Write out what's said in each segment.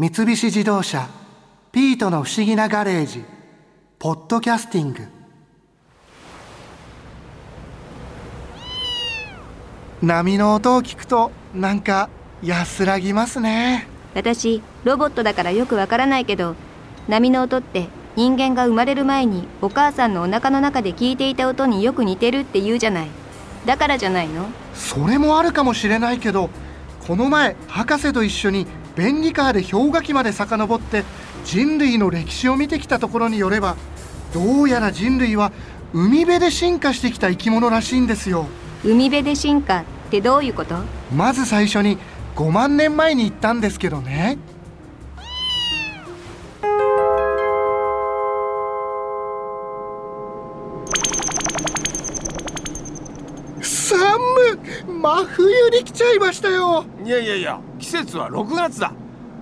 三菱自動車「ピートの不思議なガレージ」「ポッドキャスティング」波の音を聞くとなんか安らぎますね。私ロボットだからよくわからないけど波の音って人間が生まれる前にお母さんのお腹の中で聞いていた音によく似てるって言うじゃない。だからじゃないの？それもあるかもしれないけどこの前博士と一緒に便利カーで氷河期まで遡って人類の歴史を見てきたところによればどうやら人類は海辺で進化してきた生き物らしいんですよ。海辺で進化ってどういうこと？まず最初に5万年前に行ったんですけどね。寒真冬に来ちゃいましたよ。いやいやいや季節は6月だ。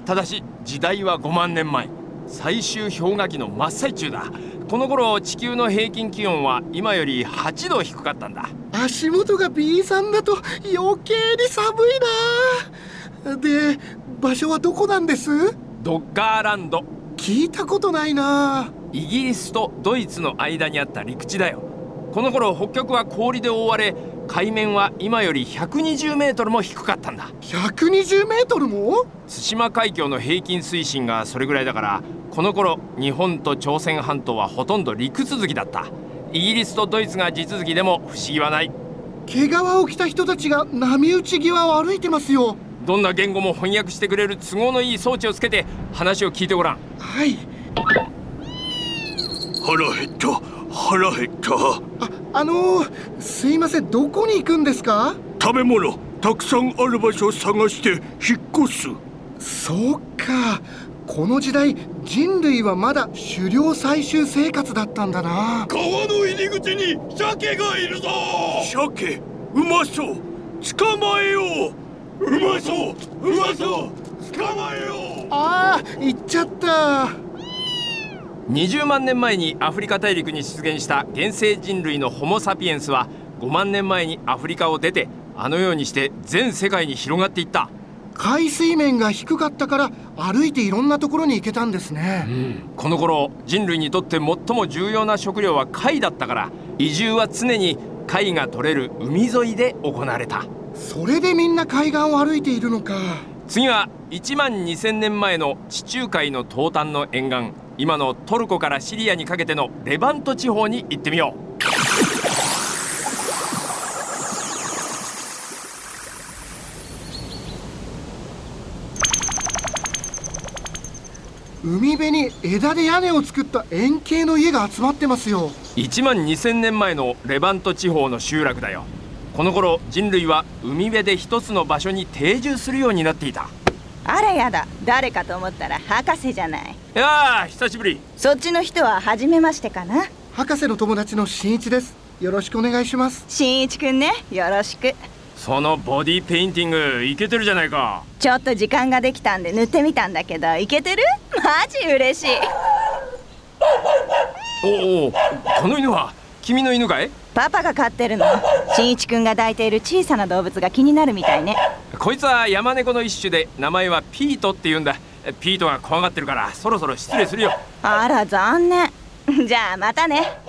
ただし時代は5万年前。最終氷河期の真っ最中だ。この頃地球の平均気温は今より8度低かったんだ。足元が B さんだと余計に寒いな。で場所はどこなんです？ドッガーランド。聞いたことないな。イギリスとドイツの間にあった陸地だよ。この頃北極は氷で覆われ海面は今より120メートルも低かったんだ。120メートルも？対馬海峡の平均水深がそれぐらいだからこの頃日本と朝鮮半島はほとんど陸続きだった。イギリスとドイツが地続きでも不思議はない。毛皮を着た人たちが波打ち際を歩いてますよ。どんな言語も翻訳してくれる都合のいい装置をつけて話を聞いてごらん。はい。腹減った。腹減った。ああのー、すいませんどこに行くんですか？食べ物たくさんある場所を探して引っ越す。そうか。この時代人類はまだ狩猟採集生活だったんだな。川の入り口に鮭がいるぞ。鮭うまそう。捕まえよう。うまそう。うまそう。捕まえよう。ああ行っちゃった20万年前にアフリカ大陸に出現した原生人類のホモ・サピエンスは5万年前にアフリカを出てあのようにして全世界に広がっていった海水面が低かったから歩いていろんなところに行けたんですね、うん、この頃人類にとって最も重要な食料は貝だったから移住は常に貝が取れる海沿いで行われたそれでみんな海岸を歩いているのか。次は1万2000年前の地中海の東端の沿岸今のトルコからシリアにかけてのレバント地方に行ってみよう。海辺に枝で屋根を作った円形の家が集まってますよ。1万2000年前のレバント地方の集落だよ。この頃人類は海辺で一つの場所に定住するようになっていた。あらやだ。誰かと思ったら博士じゃないいや久しぶり。そっちの人は初めましてかな。博士の友達の新一です。よろしくお願いします。新一くんね。よろしく。そのボディペインティングいけてるじゃないか。ちょっと時間ができたんで塗ってみたんだけどいけてる？マジ嬉しい。おおこの犬は君の犬かい？パパが飼ってるの。新一くんが抱いている小さな動物が気になるみたいね。こいつは山猫の一種で名前はピートって言うんだピートが怖がってるからそろそろ失礼するよ。あら残念。じゃあまたね。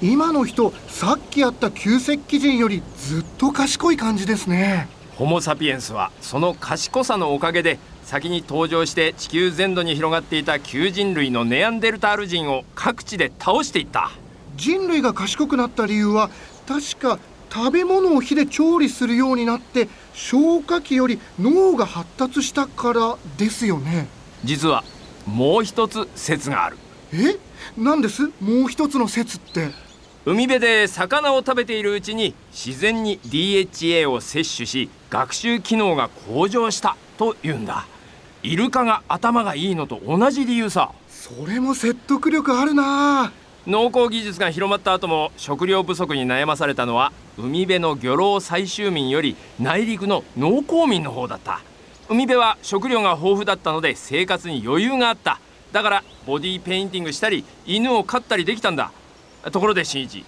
今の人さっきやった旧石器人よりずっと賢い感じですね。ホモ・サピエンスはその賢さのおかげで先に登場して地球全土に広がっていた旧人類のネアンデルタール人を各地で倒していった。人類が賢くなった理由は確か食べ物を火で調理するようになって消化器より脳が発達したからですよね。実はもう一つ説がある。え？何です？もう一つの説って？海辺で魚を食べているうちに自然に DHA を摂取し学習機能が向上したというんだ。イルカが頭がいいのと同じ理由さ。それも説得力あるな農耕技術が広まった後も食料不足に悩まされたのは海辺の漁労採集民より内陸の農耕民の方だった。海辺は食料が豊富だったので生活に余裕があった。だからボディペインティングしたり犬を飼ったりできたんだ。ところで新一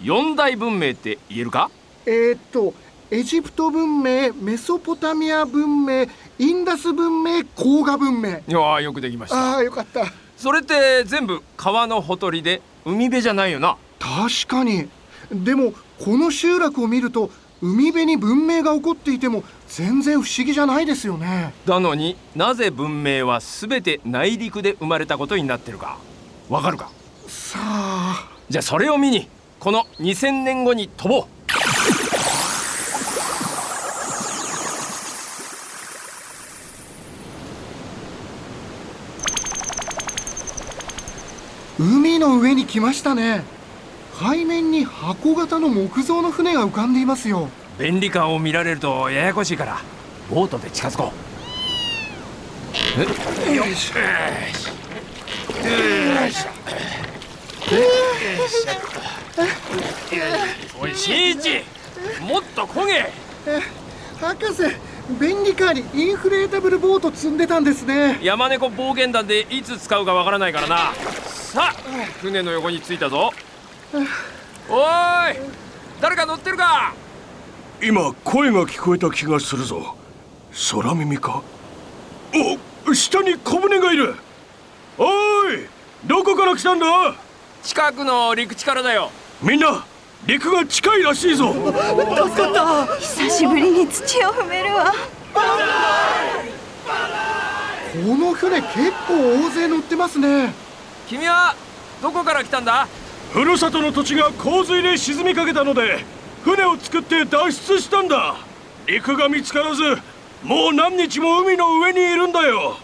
四大文明って言えるか？えー、っとエジプト文明メソポタミア文明インダス文明黄河文明。いやよくできました。ああよかった。それって全部川のほとりで海辺じゃないよな。確かに。でもこの集落を見ると海辺に文明が起こっていても全然不思議じゃないですよね。だのになぜ文明は全て内陸で生まれたことになってるか。わかるか？さあ。じゃあそれを見にこの2000年後に飛ぼうの上に来ましたね。海面に箱型の木造の船が浮かんでいますよ。便利カーを見られるとややこしいからボートで近づこう。よし。おい新一もっと焦げ博士便利カーにインフレータブルボート積んでたんですね山猫暴言団でいつ使うかわからないからなさあ船の横に着いたぞ。おーい誰か乗ってるか？今声が聞こえた気がするぞ。空耳か？お下に小舟がいる。おいどこから来たんだ？近くの陸地からだよ。みんな陸が近いらしいぞ。久しぶりに土を踏めるわ。この船結構大勢乗ってますね君はどこから来たんだ？ふるさとの土地が洪水で沈みかけたので船を作って脱出したんだ。陸が見つからずもう何日も海の上にいるんだよ。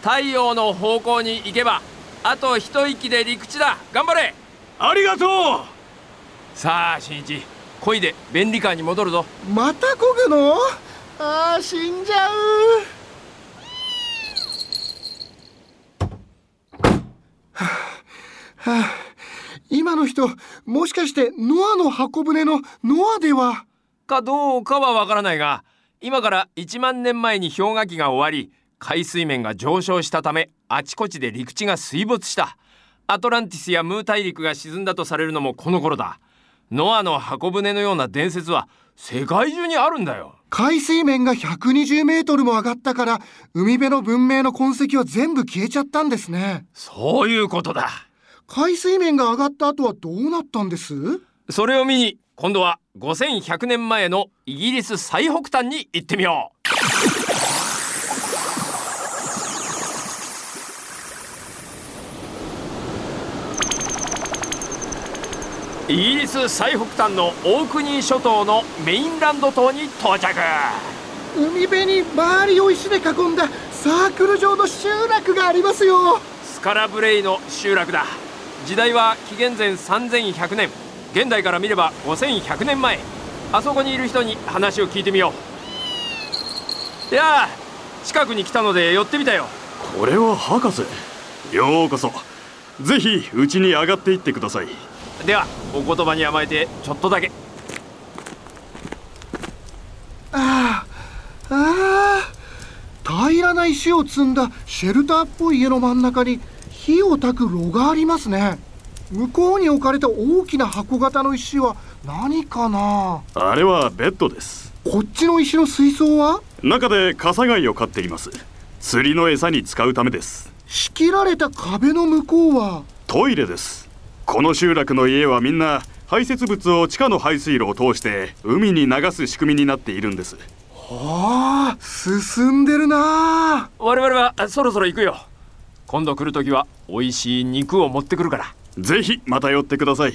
太陽の方向に行けばあと一息で陸地だ。頑張れ。ありがとさあ新一漕いで便利カーに戻るぞ。また漕ぐの？あー死んじゃうはあはあ今の人もしかしてノアの箱舟のノアでは？かどうかはわからないが今から1万年前に氷河期が終わり海水面が上昇したためあちこちで陸地が水没した。アトランティスやムー大陸が沈んだとされるのもこの頃だ。ノアの箱舟のような伝説は世界中にあるんだよ。海水面が120メートルも上がったから海辺の文明の痕跡は全部消えちゃったんですね。そういうことだ海水面が上がった後はどうなったんです？それを見に今度は5100年前のイギリス最北端に行ってみよう。イギリス最北端のオークニー諸島のメインランド島に到着。海辺に周りを石で囲んだサークル状の集落がありますよ。スカラブレイの集落だ時代は紀元前3100年。現代から見れば5100年前。あそこにいる人に話を聞いてみよう。いやあ近くに来たので寄ってみたよ。これは博士。ようこそ。ぜひうちに上がっていってください。ではお言葉に甘えてちょっとだけ。ああああ。平らな石を積んだシェルターっぽい家の真ん中に火を焚く炉がありますね。向こうに置かれた大きな箱型の石は何かな？あれはベッドです。こっちの石の水槽は？中でカサガイを飼っています。釣りの餌に使うためです。仕切られた壁の向こうは？トイレです。この集落の家はみんな排泄物を地下の排水路を通して海に流す仕組みになっているんです。ああ進んでるな我々はあそろそろ行くよ今度来る時は美味しい肉を持ってくるから。ぜひまた寄ってください。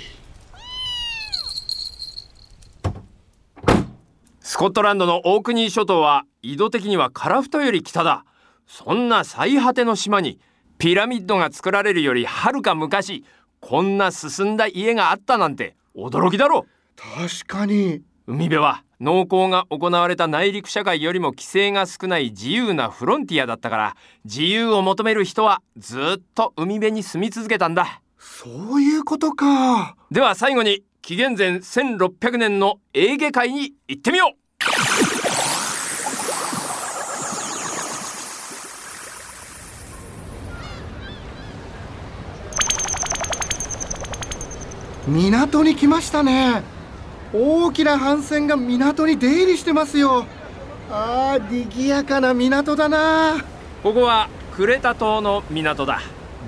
スコットランドのオークニー諸島は緯度的にはカラフトより北だ。そんな最果ての島にピラミッドが作られるよりはるか昔こんな進んだ家があったなんて驚きだろ確かに海辺は農耕が行われた内陸社会よりも規制が少ない自由なフロンティアだったから自由を求める人はずっと海辺に住み続けたんだ。そういうことか。では最後に紀元前1600年のエーゲ海に行ってみよう。港に来ましたね大きな帆船が港に出入りしてますよ。あー賑やかな港だな。ここはクレタ島の港だ。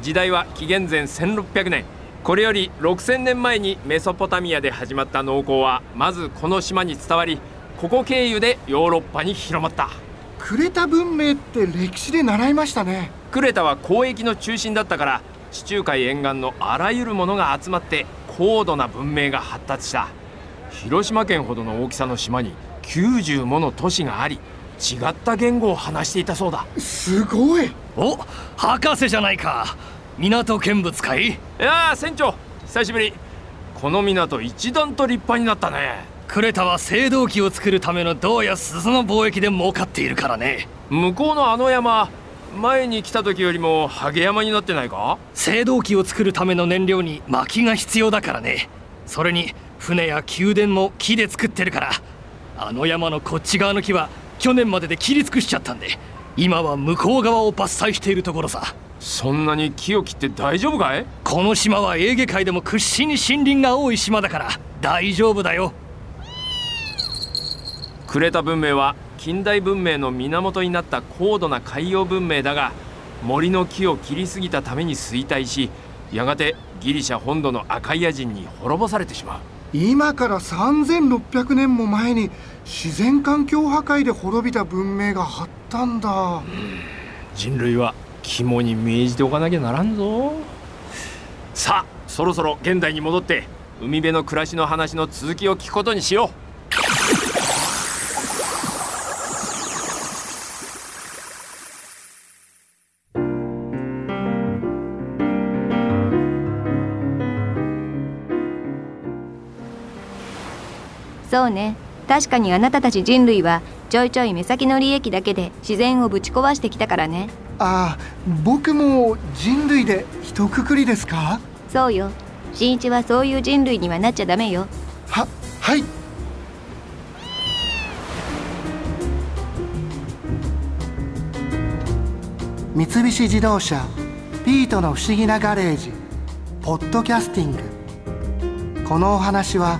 時代は紀元前1600年。これより6000年前にメソポタミアで始まった農耕はまずこの島に伝わりここ経由でヨーロッパに広まった。クレタ文明って歴史で習いましたね。クレタは交易の中心だったから地中海沿岸のあらゆるものが集まって高度な文明が発達した広島県ほどの大きさの島に90もの都市があり違った言語を話していたそうだ。すごい。お博士じゃないか。港見物かいいやあ船長久しぶり。この港一段と立派になったね。クレタは青銅器を作るための銅や鈴の貿易で儲かっているからね。向こうのあの山前に来た時よりもハゲ山になってないか？青銅器を作るための燃料に薪が必要だからね。それに船や宮殿も木で作ってるからあの山のこっち側の木は去年までで切り尽くしちゃったんで今は向こう側を伐採しているところさ。そんなに木を切って大丈夫かい？この島はエーゲ海でも屈指に森林が多い島だから大丈夫だよ。クレタ文明は近代文明の源になった高度な海洋文明だが森の木を切りすぎたために衰退しやがてギリシャ本土のアカイア人に滅ぼされてしまう今から3600年も前に自然環境破壊で滅びた文明があったん。だ人類は肝に銘じておかなきゃならんぞ。さあそろそろ現代に戻って海辺の暮らしの話の続きを聞くことにしよう。そうね。確かにあなたたち人類はちょいちょい目先の利益だけで自然をぶち壊してきたからね。ああ僕も人類で一括りですか？そうよ。新一はそういう人類にはなっちゃダメよ。ははい。三菱自動車ピートの不思議なガレージポッドキャスティング。このお話は